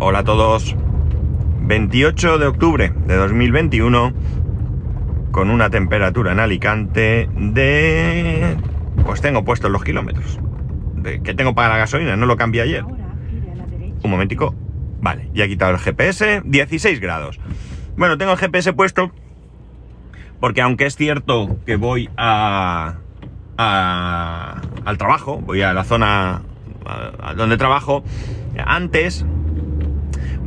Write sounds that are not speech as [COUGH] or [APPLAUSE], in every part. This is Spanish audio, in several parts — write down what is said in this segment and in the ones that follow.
Hola a todos. 28 de octubre de 2021 con una temperatura en Alicante de... Pues tengo puestos los kilómetros. De, que tengo para la gasolina, no lo cambié ayer. Un momentico. Vale, ya he quitado el GPS. 16 grados. Bueno, tengo el GPS puesto porque aunque es cierto que voy a, a al trabajo, voy a la zona a, a donde trabajo, antes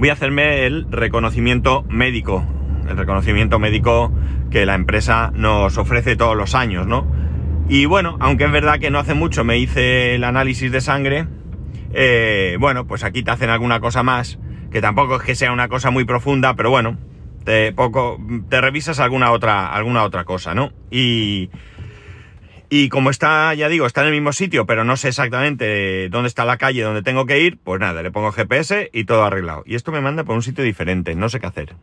voy a hacerme el reconocimiento médico. El reconocimiento médico que la empresa nos ofrece todos los años, ¿no? Y bueno, aunque es verdad que no hace mucho me hice el análisis de sangre, eh, bueno, pues aquí te hacen alguna cosa más, que tampoco es que sea una cosa muy profunda, pero bueno, te, poco, te revisas alguna otra, alguna otra cosa, ¿no? Y, y como está, ya digo, está en el mismo sitio, pero no sé exactamente dónde está la calle donde tengo que ir, pues nada, le pongo GPS y todo arreglado. Y esto me manda por un sitio diferente, no sé qué hacer.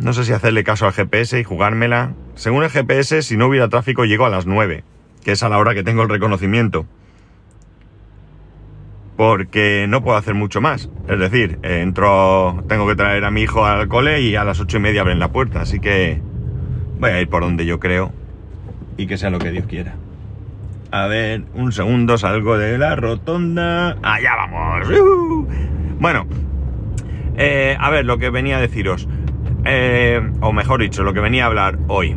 No sé si hacerle caso al GPS y jugármela. Según el GPS, si no hubiera tráfico, llego a las 9, que es a la hora que tengo el reconocimiento. Porque no puedo hacer mucho más. Es decir, entro, tengo que traer a mi hijo al cole y a las ocho y media abren la puerta, así que Voy a ir por donde yo creo y que sea lo que Dios quiera. A ver, un segundo, salgo de la rotonda. ¡Allá vamos! Bueno, eh, a ver, lo que venía a deciros, eh, o mejor dicho, lo que venía a hablar hoy.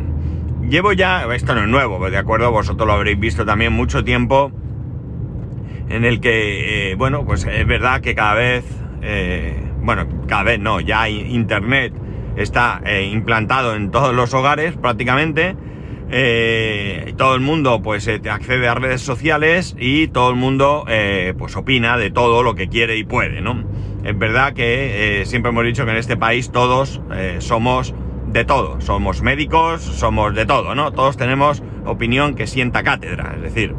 Llevo ya, esto no es nuevo, de acuerdo, vosotros lo habréis visto también mucho tiempo, en el que, eh, bueno, pues es verdad que cada vez, bueno, cada vez no, ya Internet está eh, implantado en todos los hogares prácticamente. Eh, todo el mundo pues eh, accede a redes sociales y todo el mundo pues opina de todo lo que quiere y puede, ¿no? Es verdad que siempre hemos dicho que en este país todos somos de todo, somos médicos, somos de todo, ¿no? Todos tenemos opinión que sienta cátedra, es decir,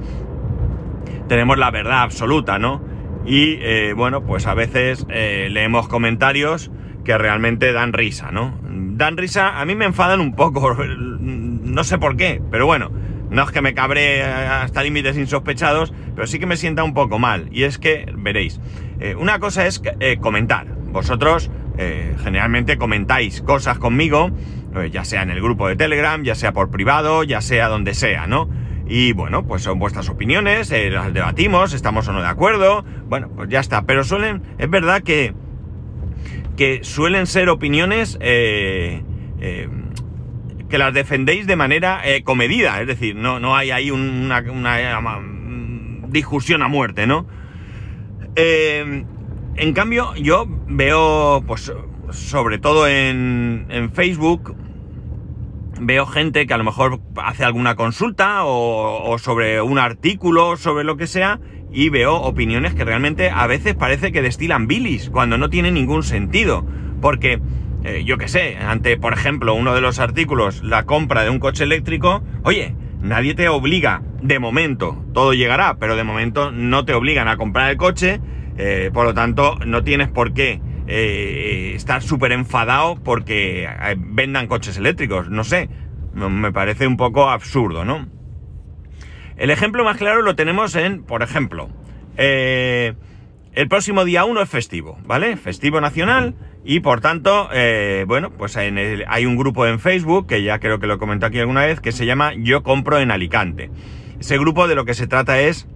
tenemos la verdad absoluta, ¿no? Y bueno, pues a veces leemos comentarios que realmente dan risa, ¿no? Dan risa, a mí me enfadan un poco, [LAUGHS] no sé por qué, pero bueno, no es que me cabre hasta límites insospechados, pero sí que me sienta un poco mal. Y es que, veréis, eh, una cosa es eh, comentar. Vosotros eh, generalmente comentáis cosas conmigo, ya sea en el grupo de Telegram, ya sea por privado, ya sea donde sea, ¿no? Y bueno, pues son vuestras opiniones, las debatimos, estamos o no de acuerdo, bueno, pues ya está. Pero suelen, es verdad que que suelen ser opiniones eh, eh, que las defendéis de manera eh, comedida, es decir, no, no hay ahí un- una, discusión a muerte, ¿no? Eh, en cambio, yo veo, pues, sobre todo en, en Facebook, veo gente que a lo mejor hace alguna consulta o, o sobre un artículo, sobre lo que sea, y veo opiniones que realmente a veces parece que destilan bilis, cuando no tiene ningún sentido. Porque, eh, yo qué sé, ante, por ejemplo, uno de los artículos, la compra de un coche eléctrico, oye, nadie te obliga, de momento, todo llegará, pero de momento no te obligan a comprar el coche, eh, por lo tanto, no tienes por qué eh, estar súper enfadado porque vendan coches eléctricos. No sé, me parece un poco absurdo, ¿no? El ejemplo más claro lo tenemos en, por ejemplo, eh, el próximo día 1 es festivo, ¿vale? Festivo nacional y por tanto, eh, bueno, pues en el- hay un grupo en Facebook, que ya creo que lo comenté aquí alguna vez, que se llama Yo compro en Alicante. Ese grupo de lo que se trata es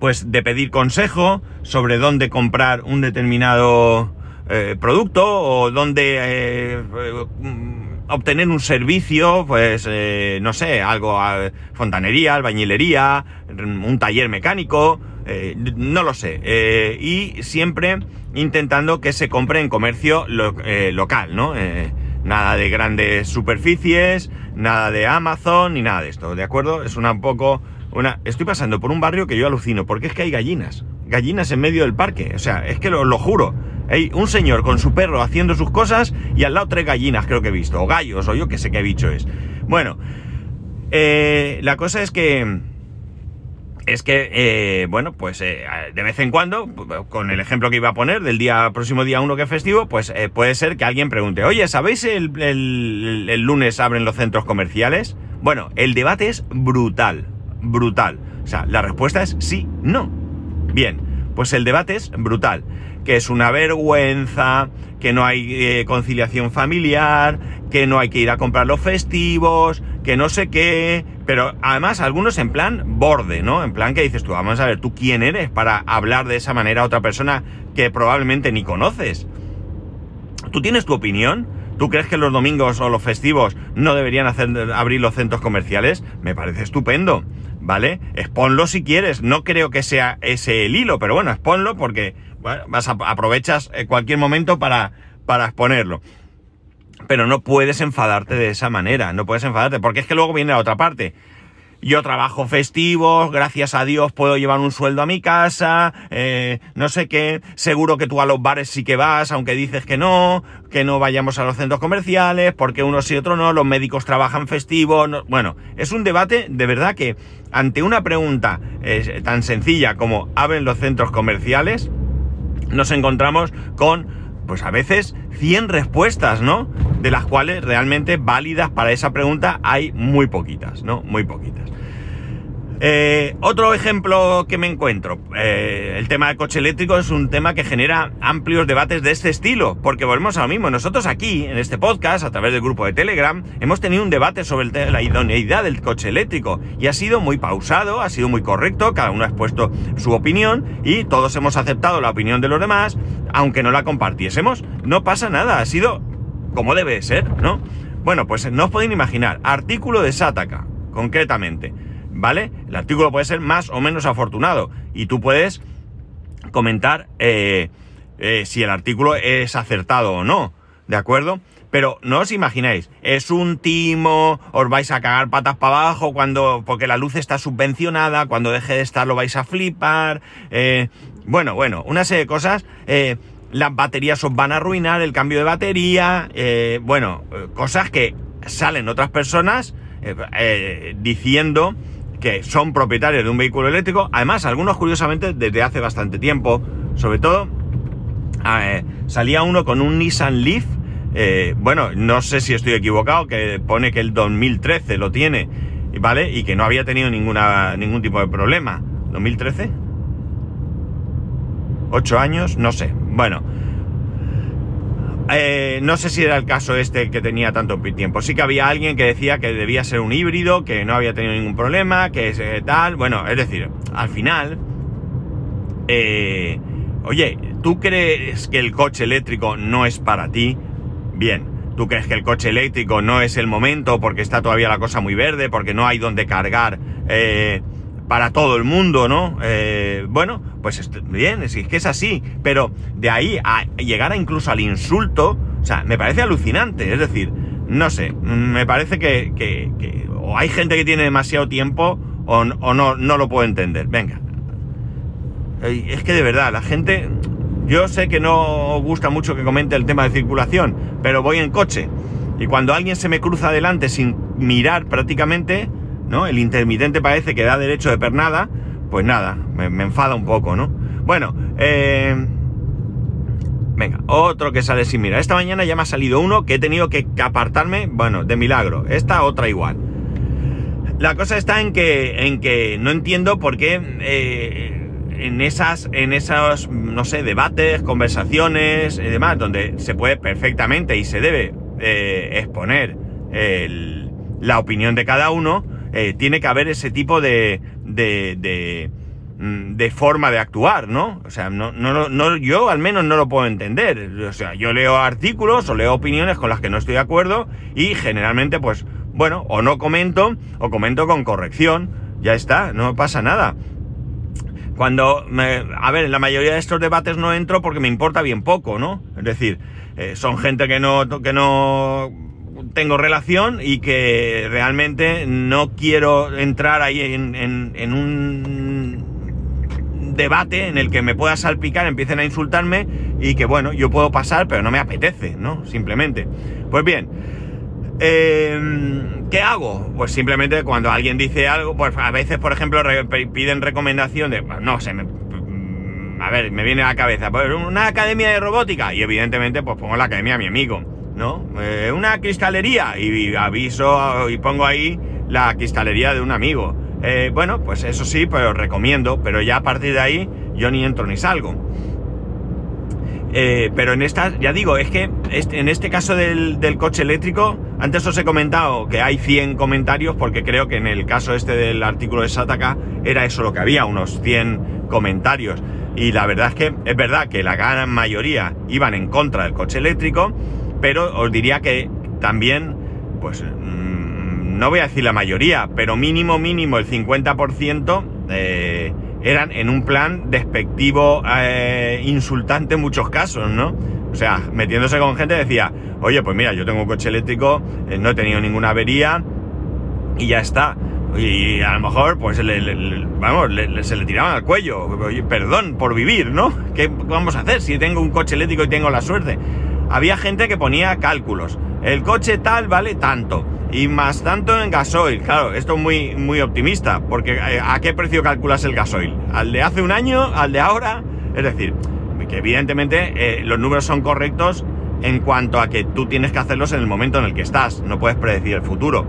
pues de pedir consejo sobre dónde comprar un determinado eh, producto o dónde obtener un servicio, pues eh, no sé, algo, a fontanería, albañilería, un taller mecánico, eh, no lo sé. eh, y siempre intentando que se compre en comercio lo- eh, local, ¿no? Nada de grandes superficies, nada de Amazon ni nada de esto, ¿de acuerdo? Es una un poco una, estoy pasando por un barrio que yo alucino, porque es que hay gallinas. Gallinas en medio del parque. O sea, es que lo, lo juro. Hay un señor con su perro haciendo sus cosas y al lado tres gallinas creo que he visto. O gallos, o yo que sé qué bicho es. Bueno, eh, la cosa es que... Es que, eh, bueno, pues eh, de vez en cuando, con el ejemplo que iba a poner del día próximo día 1 que es festivo, pues puede ser que alguien pregunte, oye, ¿sabéis el, el- el lunes abren los centros comerciales? Bueno, el debate es brutal, brutal. O sea, la respuesta es sí, no. Bien, pues el debate es brutal, que es una vergüenza, que no hay eh, conciliación familiar, que no hay que ir a comprar los festivos, que no sé qué, pero además algunos en plan borde, ¿no? En plan que dices tú, vamos a ver, ¿tú quién eres para hablar de esa manera a otra persona que probablemente ni conoces? ¿Tú tienes tu opinión? ¿Tú crees que los domingos o los festivos no deberían hacer, abrir los centros comerciales? Me parece estupendo, ¿vale? Exponlo si quieres. No creo que sea ese el hilo, pero bueno, exponlo porque vas a, aprovechas eh, cualquier momento para, para exponerlo. Pero no puedes enfadarte de esa manera, no puedes enfadarte, porque es que luego viene la otra parte. Yo trabajo festivos, gracias a Dios puedo llevar un sueldo a mi casa, eh, no sé qué, seguro que tú a los bares sí que vas, aunque dices que no, que no vayamos a los centros comerciales, porque uno sí, otro no, los médicos trabajan festivos, bueno, es un debate de verdad que ante una pregunta eh, tan sencilla como ¿abren los centros comerciales? nos encontramos con, pues a veces, 100 respuestas, ¿no? De las cuales realmente válidas para esa pregunta hay muy poquitas, ¿no? Muy poquitas. Eh, otro ejemplo que me encuentro, eh, el tema del coche eléctrico es un tema que genera amplios debates de este estilo, porque volvemos a lo mismo. Nosotros aquí, en este podcast, a través del grupo de Telegram, hemos tenido un debate sobre la idoneidad del coche eléctrico y ha sido muy pausado, ha sido muy correcto, cada uno ha expuesto su opinión y todos hemos aceptado la opinión de los demás, aunque no la compartiésemos. No pasa nada, ha sido como debe ser, ¿no? Bueno, pues no os podéis imaginar, artículo de Sataka, concretamente ¿vale? El artículo puede ser más o menos afortunado y tú puedes comentar eh, eh, si el artículo es acertado o no, ¿de acuerdo? Pero no os imagináis, es un timo, os vais a cagar patas para abajo cuando, porque la luz está subvencionada, cuando deje de estar lo vais a flipar, eh, bueno, bueno, una serie de cosas, las baterías os van a arruinar, el cambio de batería, bueno, cosas que salen otras personas diciendo que son propietarios de un vehículo eléctrico, además algunos curiosamente desde hace bastante tiempo, sobre todo eh, salía uno con un Nissan Leaf, eh, bueno, no sé si estoy equivocado, que pone que el 2013 lo tiene, ¿vale? Y que no había tenido ninguna, ningún tipo de problema. ¿2013? ¿8 años? No sé. Bueno, eh, no sé si era el caso este que tenía tanto tiempo. Sí que había alguien que decía que debía ser un híbrido, que no había tenido ningún problema, que es eh, tal. Bueno, es decir, al final. Eh, oye, ¿tú crees que el coche eléctrico no es para ti? Bien. ¿Tú crees que el coche eléctrico no es el momento porque está todavía la cosa muy verde, porque no hay donde cargar para todo el mundo, ¿no? bueno, pues bien, es que es así, pero de ahí a llegar a incluso al insulto, o sea, me parece alucinante, es decir, no sé, me parece que, o hay gente que tiene demasiado tiempo o, no, no lo puedo entender, venga. Es que de verdad, la gente, yo sé que no gusta mucho que comente el tema de circulación, pero voy en coche y cuando alguien se me cruza adelante sin mirar prácticamente, ¿no? El intermitente parece que da derecho de pernada, pues nada, me, enfada un poco, ¿no? Bueno, eh, venga, otro que sale sin mirar. Esta mañana ya me ha salido uno que he tenido que apartarme, bueno, de milagro. Esta otra igual. La cosa está en que, en que no entiendo por qué eh, en esas, en esos, no sé, debates, conversaciones y demás, donde se puede perfectamente y se debe eh, exponer la opinión de cada uno, tiene que haber ese tipo de, de, mm, de, forma de actuar, ¿no? O sea, no, no, no, yo al menos no lo puedo entender. O sea, yo leo artículos o leo opiniones con las que no estoy de acuerdo y generalmente, pues, bueno, o no comento o comento con corrección. Ya está, no pasa nada. Cuando, me, a ver, en la mayoría de estos debates no entro porque me importa bien poco, ¿no? Es decir, eh, son gente que no, que no tengo relación y que realmente no quiero entrar ahí en, un debate en el que me pueda salpicar, empiecen a insultarme y que bueno, yo puedo pasar, pero no me apetece, ¿no? Simplemente. Pues bien, em, ¿qué hago? Pues simplemente cuando alguien dice algo, pues a veces, por ejemplo, piden recomendación de, no sé, a ver, me viene a la cabeza, pues una academia de robótica y evidentemente pues pongo la academia a mi amigo ¿no? Eh, una cristalería y aviso y pongo ahí la cristalería de un amigo. Eh, bueno, pues eso sí, pero recomiendo, pero ya a partir de ahí yo ni entro ni salgo. Eh, pero en esta, ya digo, es que en este caso del, coche eléctrico, antes os he comentado que hay 100 comentarios porque creo que en el caso este del artículo de Sataka era eso lo que había, unos 100 comentarios. Y la verdad es que es verdad que la gran mayoría iban en contra del coche eléctrico, pero os diría que también, pues mm, no voy a decir la mayoría, pero mínimo, mínimo el 50% eh, eran en un plan despectivo, eh, insultante en muchos casos, ¿no? O sea, metiéndose con gente decía, oye, pues mira, yo tengo un coche eléctrico, eh, no he tenido ninguna avería y ya está. Y a lo mejor, pues, vamos, se le tiraban al cuello. Perdón por vivir, ¿no? ¿Qué vamos a hacer si tengo un coche eléctrico y tengo la suerte? Había gente que ponía cálculos. El coche tal vale tanto y más tanto en gasoil. Claro, esto es muy, muy optimista, porque eh, ¿a qué precio calculas el gasoil? ¿Al de hace un año? ¿Al de ahora? Es decir, que evidentemente eh, los números son correctos en cuanto a que tú tienes que hacerlos en el momento en el que estás, no puedes predecir el futuro.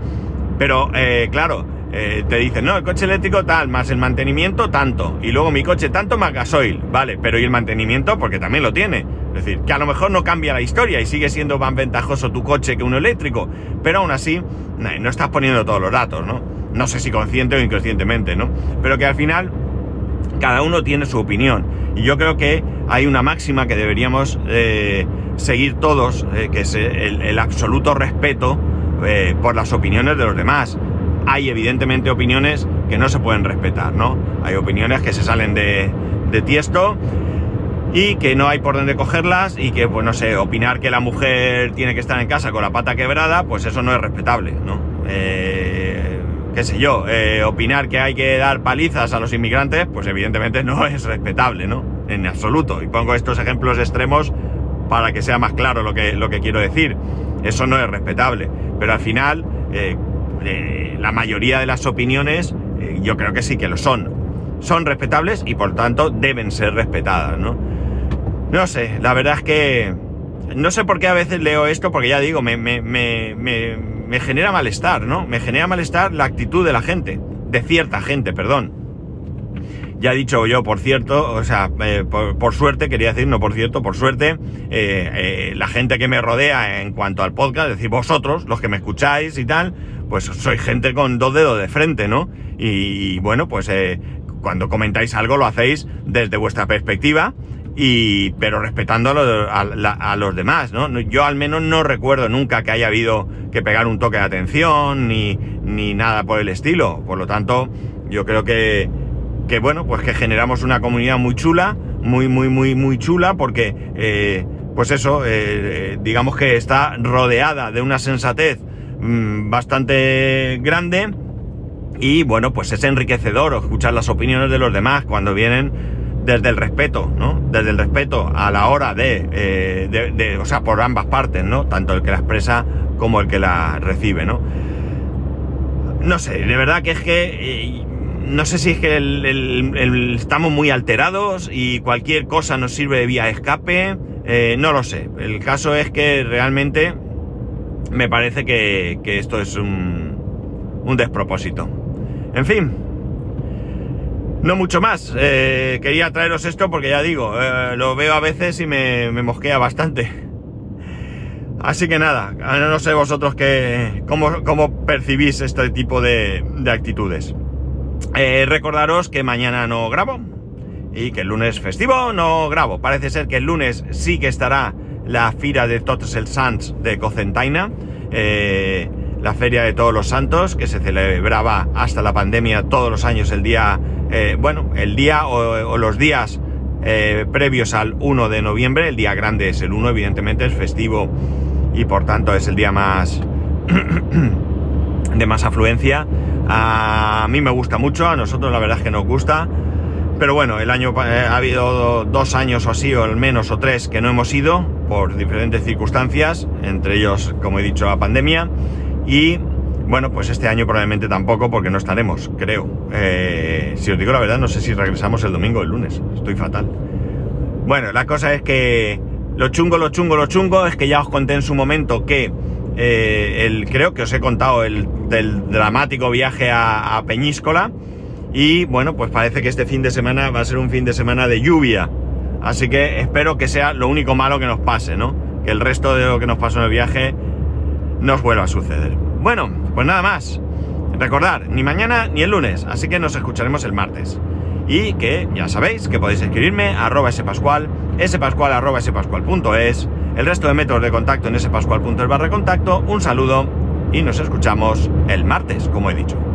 Pero, eh, claro, te dicen, no, el coche eléctrico tal, más el mantenimiento tanto, y luego mi coche tanto más gasoil, vale, pero ¿y el mantenimiento? Porque también lo tiene. Es decir, que a lo mejor no cambia la historia y sigue siendo más ventajoso tu coche que uno eléctrico, pero aún así no estás poniendo todos los datos, ¿no? No sé si consciente o inconscientemente, ¿no? Pero que al final cada uno tiene su opinión. Y yo creo que hay una máxima que deberíamos eh, seguir todos, eh, que es el, absoluto respeto eh, por las opiniones de los demás. Hay evidentemente opiniones que no se pueden respetar, ¿no? Hay opiniones que se salen de, de tiesto y que no hay por dónde cogerlas y que, pues no sé, opinar que la mujer tiene que estar en casa con la pata quebrada, pues eso no es respetable, ¿no? Eh, qué sé yo, eh, opinar que hay que dar palizas a los inmigrantes, pues evidentemente no es respetable, ¿no? En absoluto. Y pongo estos ejemplos extremos para que sea más claro lo que, lo que quiero decir. Eso no es respetable. Pero al final, eh, la mayoría de las opiniones, yo creo que sí que lo son. Son respetables y por tanto deben ser respetadas, ¿no? No sé, la verdad es que... No sé por qué a veces leo esto, porque ya digo, me, me, me, me genera malestar, ¿no? Me genera malestar la actitud de la gente, de cierta gente, perdón. Ya he dicho yo, por cierto, o sea, eh, por, suerte, quería decir, no por cierto, por suerte, eh, eh, la gente que me rodea en cuanto al podcast, es decir, vosotros, los que me escucháis y tal, pues sois gente con dos dedos de frente, ¿no? Y, bueno, pues cuando comentáis algo lo hacéis desde vuestra perspectiva y, pero respetando a, los demás, ¿no? Yo al menos no recuerdo nunca que haya habido que pegar un toque de atención ni, ni nada por el estilo. Por lo tanto, yo creo que, que bueno, pues que generamos una comunidad muy chula, muy, muy, muy, muy chula, porque, eh, pues eso, eh, eh, digamos que está rodeada de una sensatez mm, bastante grande y bueno, pues es enriquecedor escuchar las opiniones de los demás cuando vienen desde el respeto, ¿no? Desde el respeto a la hora eh, de, o sea, por ambas partes, ¿no? Tanto el que la expresa como el que la recibe, ¿no? No sé, de verdad que es que... Eh, no sé si es que estamos muy alterados y cualquier cosa nos sirve de vía escape. Eh, no lo sé. El caso es que realmente me parece que, esto es un, un despropósito. En fin, no mucho más. Eh, quería traeros esto porque ya digo, eh, lo veo a veces y me, mosquea bastante. Así que nada, no sé vosotros qué, cómo, percibís este tipo de, actitudes. Eh, recordaros que mañana no grabo y que el lunes festivo no grabo. Parece ser que el lunes sí que estará la fira de Tots el Sants de Cocentaina la Feria de Todos los Santos, que se celebraba hasta la pandemia todos los años el día, eh, bueno, el día o, los días eh, previos al 1 de noviembre. El día grande es el 1, evidentemente, es festivo y por tanto es el día más [COUGHS] de más afluencia. A mí me gusta mucho, a nosotros la verdad es que nos gusta. Pero bueno, el año eh, ha habido dos años o así, o al menos o tres, que no hemos ido por diferentes circunstancias, entre ellos, como he dicho, la pandemia. Y bueno, pues este año probablemente tampoco porque no estaremos, creo. Eh, si os digo la verdad, no sé si regresamos el domingo o el lunes. Estoy fatal. Bueno, la cosa es que lo chungo, lo chungo, lo chungo es que ya os conté en su momento que eh, el, creo que os he contado el, del dramático viaje a, Peñíscola Y bueno, pues parece que este fin de semana va a ser un fin de semana de lluvia. Así que espero que sea lo único malo que nos pase, ¿no? Que el resto de lo que nos pasó en el viaje nos vuelva a suceder. Bueno, pues nada más. Recordar, ni mañana ni el lunes, así que nos escucharemos el martes. Y que ya sabéis que podéis escribirme a arroba spascual, spascual arroba spascual.es, el resto de métodos de contacto en spascual.es barra contacto. Un saludo y nos escuchamos el martes, como he dicho.